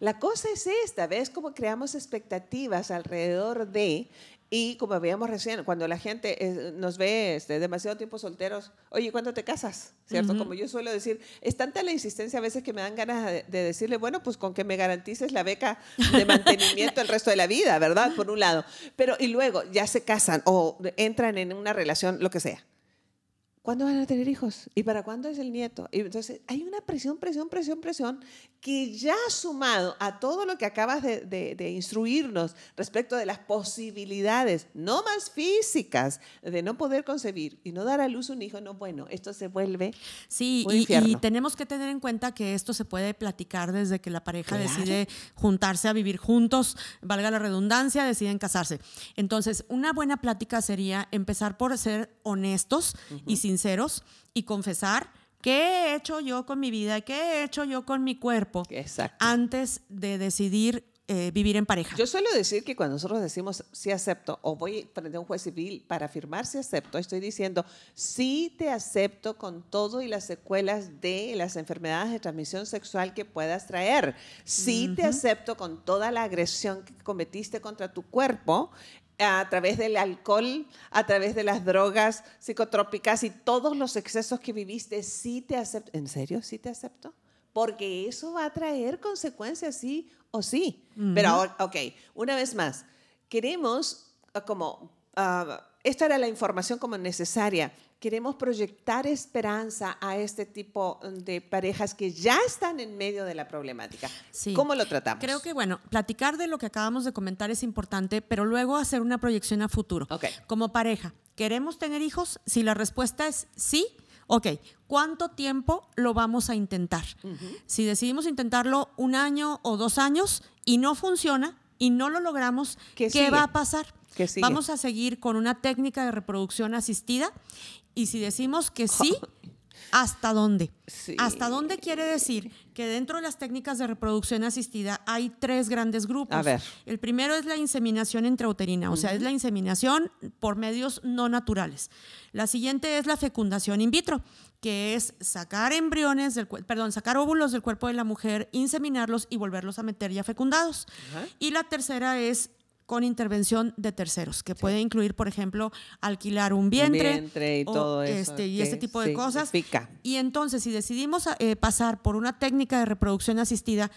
La cosa es esta, ¿ves cómo creamos expectativas alrededor de y como veíamos recién, cuando la gente eh, nos ve este, demasiado tiempo solteros, oye, ¿cuándo te casas? ¿Cierto? Como yo suelo decir, es tanta la insistencia a veces que me dan ganas de, decirle, bueno, pues con que me garantices la beca de mantenimiento el resto de la vida, ¿verdad? Por un lado. Pero, y luego ya se casan o entran en una relación, lo que sea. ¿Cuándo van a tener hijos? ¿Y para cuándo es el nieto? Y entonces hay una presión, presión, presión, presión que ya sumado a todo lo que acabas de, instruirnos respecto de las posibilidades, no más físicas, de no poder concebir y no dar a luz un hijo, no, bueno, esto se vuelve Sí, y, tenemos que tener en cuenta que esto se puede platicar desde que la pareja decide juntarse a vivir juntos, valga la redundancia, deciden casarse. Entonces, una buena plática sería empezar por ser honestos y sin sinceros y confesar qué he hecho yo con mi vida y qué he hecho yo con mi cuerpo antes de decidir eh, vivir en pareja. Yo suelo decir que cuando nosotros decimos sí acepto o voy frente a un juez civil para afirmar si acepto, estoy diciendo sí te acepto con todo y las secuelas de las enfermedades de transmisión sexual que puedas traer. Sí te acepto con toda la agresión que cometiste contra tu cuerpo a través del alcohol, a través de las drogas psicotrópicas y todos los excesos que viviste, sí te acepto. ¿En serio? ¿Sí te acepto? Porque eso va a traer consecuencias, sí o sí. Pero ahora, ok, una vez más, queremos ah, como, uh, esta era la información como necesaria, queremos proyectar esperanza a este tipo de parejas que ya están en medio de la problemática. ¿Cómo lo tratamos? Creo que, bueno, platicar de lo que acabamos de comentar es importante, pero luego hacer una proyección a futuro. Como pareja, ¿queremos tener hijos? Si la respuesta es sí, ok, ¿cuánto tiempo lo vamos a intentar? Si decidimos intentarlo un año o dos años y no funciona y no lo logramos, ¿qué, va a pasar? Vamos a seguir con una técnica de reproducción asistida y si decimos que sí, ¿hasta dónde? ¿Hasta dónde quiere decir que dentro de las técnicas de reproducción asistida hay tres grandes grupos? A ver. El primero es la inseminación intrauterina, o sea, es la inseminación por medios no naturales. La siguiente es la fecundación in vitro, que es sacar embriones, del, perdón, sacar óvulos del cuerpo de la mujer, inseminarlos y volverlos a meter ya fecundados. Y la tercera es con intervención de terceros, que puede incluir, por ejemplo, alquilar un vientre, y todo eso. Este, y este tipo de cosas. Y entonces, si decidimos eh, pasar por una técnica de reproducción asistida,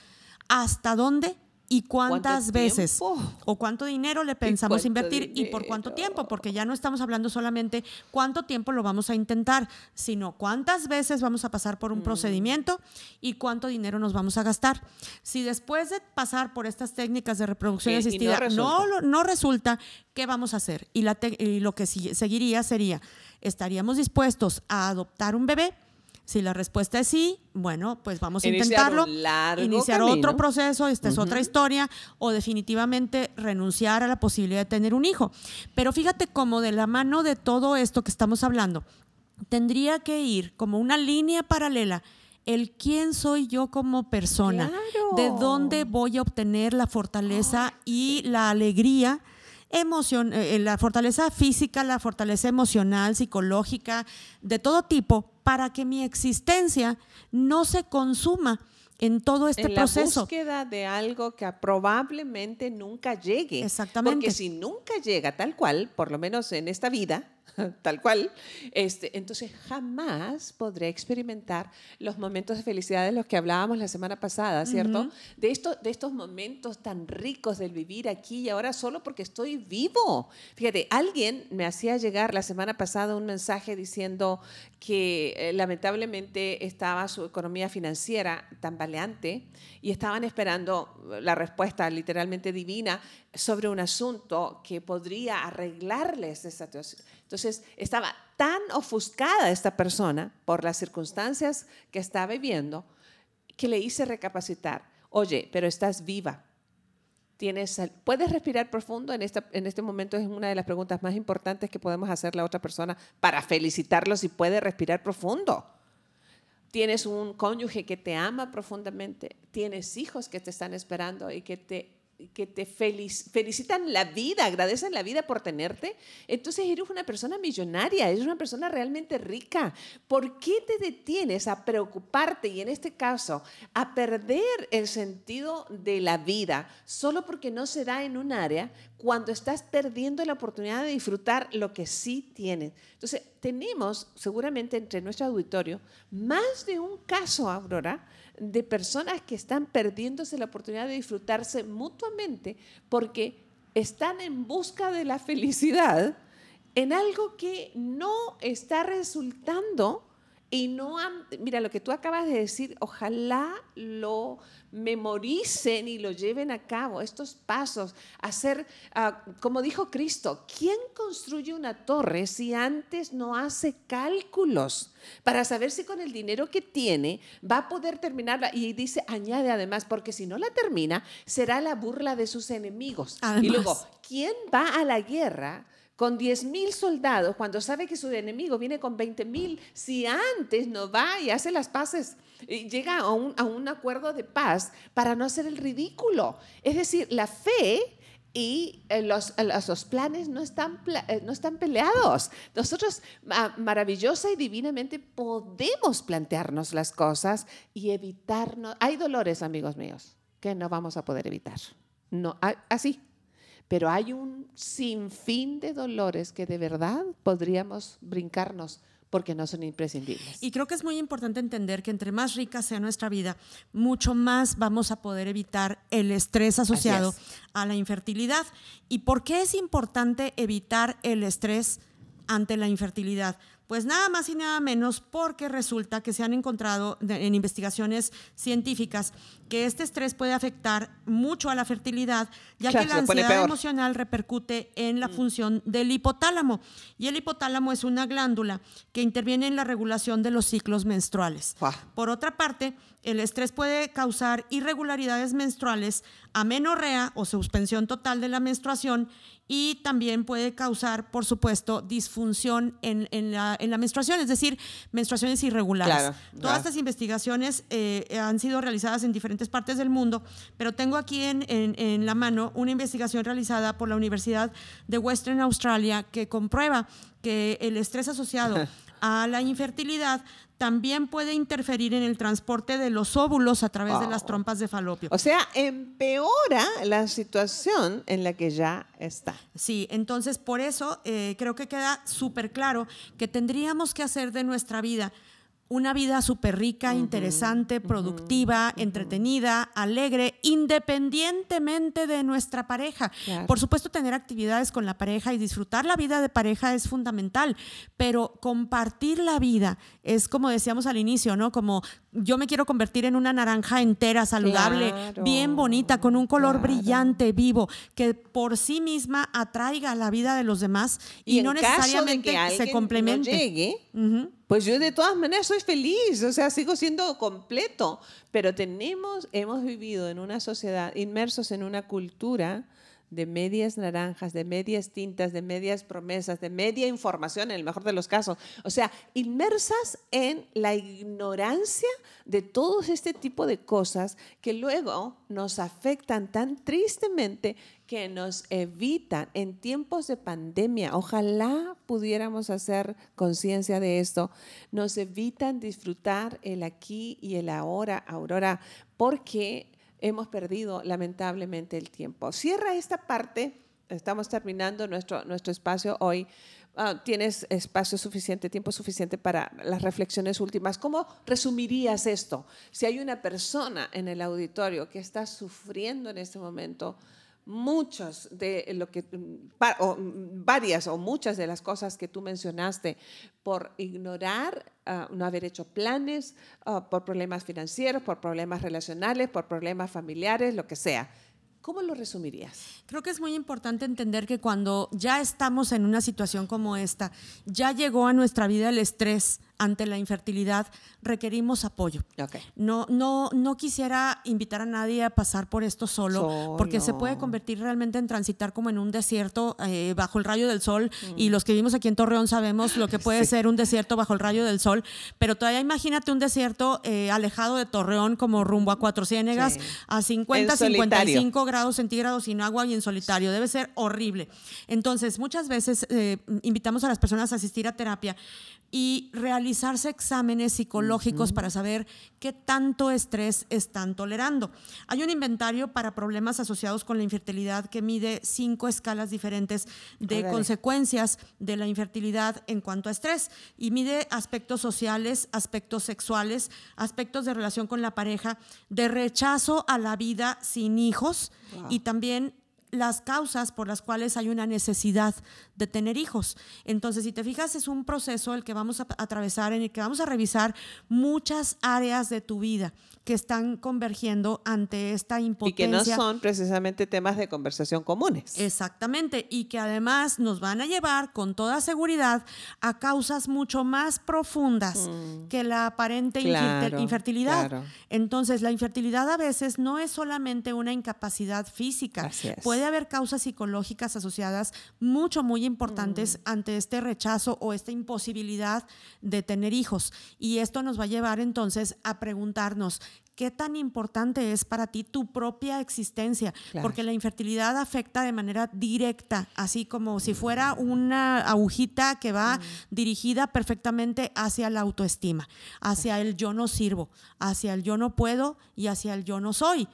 ¿hasta dónde y cuántas veces o cuánto dinero le pensamos invertir y por cuánto tiempo, porque ya no estamos hablando solamente cuánto tiempo lo vamos a intentar, sino cuántas veces vamos a pasar por un mm. procedimiento y cuánto dinero nos vamos a gastar. Si después de pasar por estas técnicas de reproducción asistida no, no, resulta, ¿qué vamos a hacer? Y, la y lo que seguiría sería, ¿estaríamos dispuestos a adoptar un bebé? Si la respuesta es sí, bueno, pues vamos a intentarlo. iniciar otro proceso, esta es otra historia, o definitivamente renunciar a la posibilidad de tener un hijo. Pero fíjate cómo de la mano de todo esto que estamos hablando, tendría que ir como una línea paralela el quién soy yo como persona, de dónde voy a obtener la fortaleza y la alegría emoción, eh, la fortaleza física, la fortaleza emocional, psicológica, de todo tipo, para que mi existencia no se consuma en todo este en proceso. La búsqueda de algo que probablemente nunca llegue. Exactamente. Porque si nunca llega tal cual, por lo menos en esta vida, tal cual, este, entonces jamás podré experimentar los momentos de felicidad de los que hablábamos la semana pasada, ¿cierto? de, esto, de estos momentos tan ricos del vivir aquí y ahora solo porque estoy vivo. Fíjate, alguien me hacía llegar la semana pasada un mensaje diciendo que eh, lamentablemente estaba su economía financiera tambaleante y estaban esperando la respuesta literalmente divina sobre un asunto que podría arreglarles esa situación entonces, estaba tan ofuscada esta persona por las circunstancias que estaba viviendo que le hice recapacitar, oye, pero estás viva. Tienes, ¿Puedes respirar profundo? En, esta, en este momento es una de las preguntas más importantes que podemos hacerle a otra persona para felicitarlo si puede respirar profundo. Tienes un cónyuge que te ama profundamente, tienes hijos que te están esperando y que te que te felicitan la vida, agradecen la vida por tenerte, entonces eres una persona millonaria, eres una persona realmente rica. ¿Por qué te detienes a preocuparte y en este caso a perder el sentido de la vida solo porque no se da en un área cuando estás perdiendo la oportunidad de disfrutar lo que sí tienes? Entonces, tenemos seguramente entre nuestro auditorio más de un caso, Aurora, de personas que están perdiéndose la oportunidad de disfrutarse mutuamente porque están en busca de la felicidad en algo que no está resultando y no han, mira, lo que tú acabas de decir, ojalá lo memoricen y lo lleven a cabo, estos pasos, hacer, ah, como dijo Cristo, ¿quién construye una torre si antes no hace cálculos para saber si con el dinero que tiene va a poder terminarla? Y dice, añade además, porque si no la termina, será la burla de sus enemigos. Y luego, ¿quién va a la guerra? Con 10 mil soldados, cuando sabe que su enemigo viene con 20 mil, si antes no va y hace las paces, y llega a un, acuerdo de paz para no hacer el ridículo. Es decir, la fe y eh, los, los, planes no están, eh, no están peleados. Nosotros maravillosa y divinamente podemos plantearnos las cosas y evitarnos. Hay dolores, amigos míos, que no vamos a poder evitar. No, así, pero hay un sinfín de dolores que de verdad podríamos brincarnos porque no son imprescindibles. Y creo que es muy importante entender que entre más rica sea nuestra vida, mucho más vamos a poder evitar el estrés asociado a la infertilidad. ¿Y por qué es importante evitar el estrés ante la infertilidad? Pues nada más y nada menos porque resulta que se han encontrado en investigaciones científicas que este estrés puede afectar mucho a la fertilidad, ya que la ansiedad emocional repercute en la mm. función del hipotálamo. Y el hipotálamo es una glándula que interviene en la regulación de los ciclos menstruales. Por otra parte, el estrés puede causar irregularidades menstruales, amenorrea o suspensión total de la menstruación y también puede causar, por supuesto, disfunción en, la, menstruación, es decir, menstruaciones irregulares. Todas estas investigaciones eh, han sido realizadas en diferentes partes del mundo, pero tengo aquí en, en la mano una investigación realizada por la Universidad de Western Australia que comprueba que el estrés asociado a la infertilidad también puede interferir en el transporte de los óvulos a través de las trompas de falopio. O sea, empeora la situación en la que ya está. Sí, entonces por eso eh, creo que queda súper claro que tendríamos que hacer de nuestra vida una vida súper rica, interesante, productiva, entretenida, alegre, independientemente de nuestra pareja. Por supuesto, tener actividades con la pareja y disfrutar la vida de pareja es fundamental, pero compartir la vida es como decíamos al inicio, ¿no? Como yo me quiero convertir en una naranja entera, saludable, bien bonita, con un color brillante, vivo, que por sí misma atraiga la vida de los demás y, no necesariamente se complemente. Pues yo de todas maneras soy feliz, o sea, sigo siendo completo, pero tenemos, hemos vivido en una sociedad, inmersos en una cultura de medias naranjas, de medias tintas, de medias promesas, de media información en el mejor de los casos. O sea, inmersas en la ignorancia de todo este tipo de cosas que luego nos afectan tan tristemente que nos evitan en tiempos de pandemia, ojalá pudiéramos hacer conciencia de esto, nos evitan disfrutar el aquí y el ahora, Aurora, porque hemos perdido lamentablemente el tiempo. Cierra esta parte, estamos terminando nuestro, nuestro espacio hoy. Ah, tienes espacio suficiente, tiempo suficiente para las reflexiones últimas. ¿Cómo resumirías esto? Si hay una persona en el auditorio que está sufriendo en este momento, muchas de lo que, o varias o muchas de las cosas que tú mencionaste por ignorar, ah, no haber hecho planes, ah, por problemas financieros, por problemas relacionales, por problemas familiares, lo que sea. ¿Cómo lo resumirías? Creo que es muy importante entender que cuando ya estamos en una situación como esta, ya llegó a nuestra vida el estrés ante la infertilidad requerimos apoyo. No, no, no quisiera invitar a nadie a pasar por esto solo, porque se puede convertir realmente en transitar como en un desierto eh, bajo el rayo del sol. Y mm. los que vivimos aquí en Torreón sabemos lo que puede ser un desierto bajo el rayo del sol. Pero todavía imagínate un desierto eh, alejado de Torreón, como rumbo a Cuatro Ciénegas, a 50, 55 grados centígrados sin agua y en solitario. Debe ser horrible. Entonces, muchas veces eh, invitamos a las personas a asistir a terapia y realizarse exámenes psicológicos para saber qué tanto estrés están tolerando. Hay un inventario para problemas asociados con la infertilidad que mide cinco escalas diferentes de consecuencias de la infertilidad en cuanto a estrés y mide aspectos sociales, aspectos sexuales, aspectos de relación con la pareja, de rechazo a la vida sin hijos y también las causas por las cuales hay una necesidad de tener hijos. Entonces, si te fijas, es un proceso el que vamos a atravesar, en el que vamos a revisar muchas áreas de tu vida que están convergiendo ante esta impotencia. Y que no son precisamente temas de conversación comunes. Exactamente, y que además nos van a llevar con toda seguridad a causas mucho más profundas mm. que la aparente infertilidad. Entonces, la infertilidad a veces no es solamente una incapacidad física, puede haber causas psicológicas asociadas mucho, muy importantes mm. ante este rechazo o esta imposibilidad de tener hijos. Y esto nos va a llevar entonces a preguntarnos, qué tan importante es para ti tu propia existencia, porque la infertilidad afecta de manera directa, así como si fuera una agujita que va mm. dirigida perfectamente hacia la autoestima, hacia el yo no sirvo, hacia el yo no puedo y hacia el yo no soy.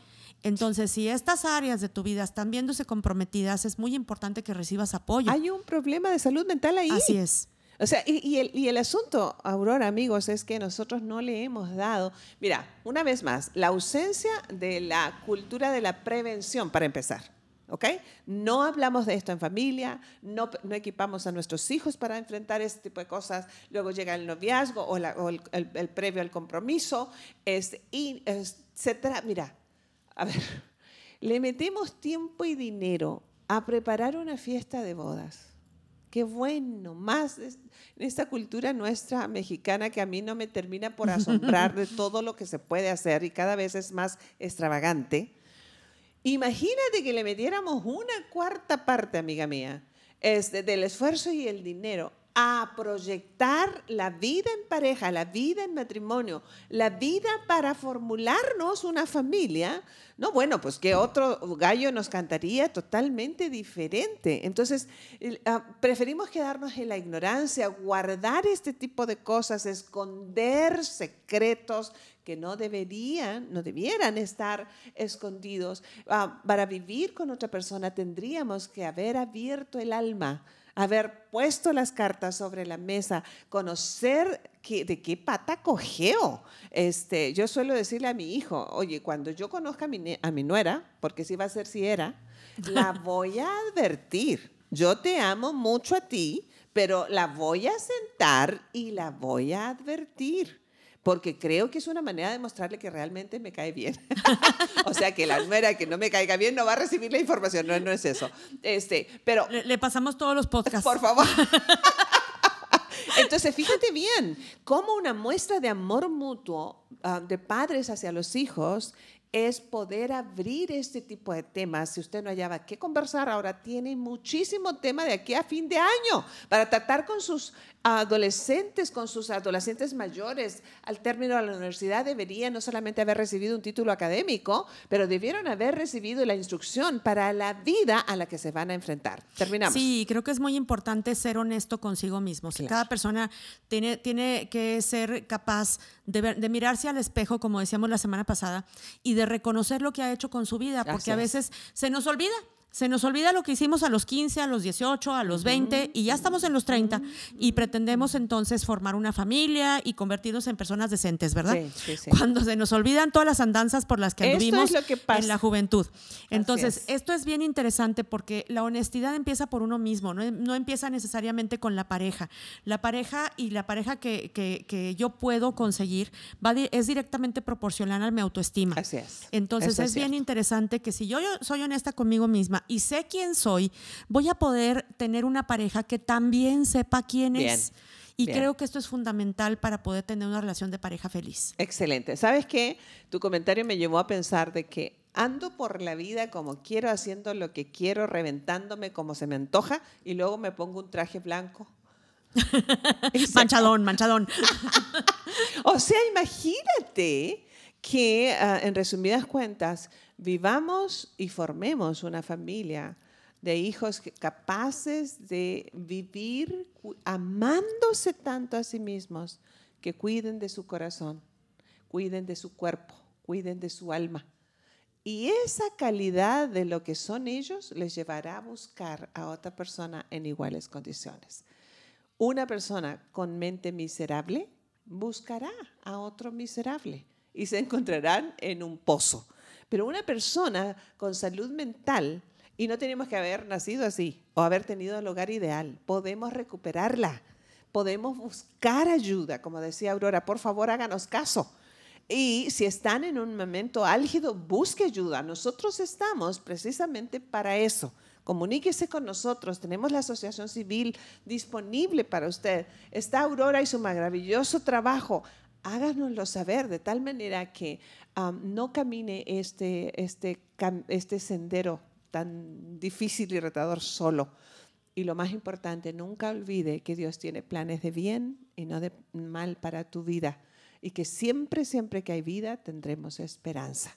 Entonces, si estas áreas de tu vida están viéndose comprometidas, es muy importante que recibas apoyo. Hay un problema de salud mental ahí. Así es. O sea, y, el, y, el, asunto, Aurora, amigos, es que nosotros no le hemos dado, mira, una vez más, la ausencia de la cultura de la prevención, para empezar. ¿ok? No hablamos de esto en familia, no, no, equipamos a nuestros hijos para enfrentar este tipo de cosas, luego llega el noviazgo o, el, el, previo al compromiso, y etcétera. Mira, a ver, le metemos tiempo y dinero a preparar una fiesta de bodas. Qué bueno, más en esta cultura nuestra mexicana que a mí no me termina por asombrar de todo lo que se puede hacer y cada vez es más extravagante. Imagínate que le metiéramos una cuarta parte, amiga mía, este, del esfuerzo y el dinero a proyectar la vida en pareja, la vida en matrimonio, la vida para formularnos una familia, no, bueno, pues que otro gallo nos cantaría totalmente diferente. Entonces, ah, preferimos quedarnos en la ignorancia, guardar este tipo de cosas, esconder secretos que no deberían, no debieran estar escondidos. Ah, para vivir con otra persona tendríamos que haber abierto el alma haber puesto las cartas sobre la mesa, conocer de qué pata cogeo. Este, yo suelo decirle a mi hijo, oye, cuando yo conozca a mi, a mi nuera, porque si va a ser si era, la voy a advertir. Yo te amo mucho a ti, pero la voy a sentar y la voy a advertir porque creo que es una manera de mostrarle que realmente me cae bien. o sea, que la nuera que no me caiga bien no va a recibir la información, no, no es eso. Este, pero le, pasamos todos los podcasts. Por favor. Entonces, fíjate bien, cómo una muestra de amor mutuo ah, de padres hacia los hijos es poder abrir este tipo de temas. Si usted no hallaba qué conversar, ahora tiene muchísimo tema de aquí a fin de año para tratar con sus adolescentes, con sus adolescentes mayores. Al término de la universidad deberían no solamente haber recibido un título académico, pero debieron haber recibido la instrucción para la vida a la que se van a enfrentar. Terminamos. Sí, creo que es muy importante ser honesto consigo mismo. Cada persona tiene, tiene que ser capaz de, de mirarse al espejo, como decíamos la semana pasada, y de de reconocer lo que ha hecho con su vida, porque a veces se nos olvida. Se nos olvida lo que hicimos a los 15, a los 18, a los 20 y ya estamos en los 30 y pretendemos entonces formar una familia y convertirnos en personas decentes, ¿verdad? Cuando se nos olvidan todas las andanzas por las que vivimos en la juventud. Entonces, esto es bien interesante porque la honestidad empieza por uno mismo, no, empieza necesariamente con la pareja. La pareja y la pareja que, que, yo puedo conseguir va, es directamente proporcional a mi autoestima. Así es. Entonces, es bien interesante que si yo soy honesta conmigo misma, y sé quién soy, voy a poder tener una pareja que también sepa quién es Y creo que esto es fundamental para poder tener una relación de pareja feliz. Excelente. ¿Sabes qué? Tu comentario me llevó a pensar de que ando por la vida como quiero, haciendo lo que quiero, reventándome como se me antoja y luego me pongo un traje blanco. manchadón, manchadón. o sea, imagínate que, ah, en resumidas cuentas, vivamos y formemos una familia de hijos capaces de vivir amándose tanto a sí mismos que cuiden de su corazón, cuiden de su cuerpo, cuiden de su alma. Y esa calidad de lo que son ellos les llevará a buscar a otra persona en iguales condiciones. Una persona con mente miserable buscará a otro miserable y se encontrarán en un pozo. Pero una persona con salud mental, y no tenemos que haber nacido así o haber tenido el hogar ideal, podemos recuperarla, podemos buscar ayuda, como decía Aurora, por favor háganos caso. Y si están en un momento álgido, busque ayuda. Nosotros estamos precisamente para eso. Comuníquese con nosotros. Tenemos la Asociación Civil disponible para usted. Está Aurora y su maravilloso trabajo háganoslo saber de tal manera que no camine este, este, este sendero tan difícil y retador solo. Y lo más importante, nunca olvide que Dios tiene planes de bien y no de mal para tu vida. Y que siempre, siempre que hay vida, tendremos esperanza.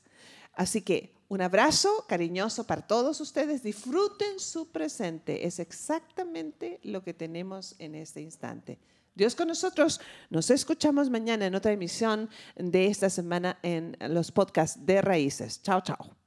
Así que un abrazo cariñoso para todos ustedes. Disfruten su presente. Es exactamente lo que tenemos en este instante. Dios con nosotros. Nos escuchamos mañana en otra emisión de esta semana en los podcasts de Raíces. Chao, chao.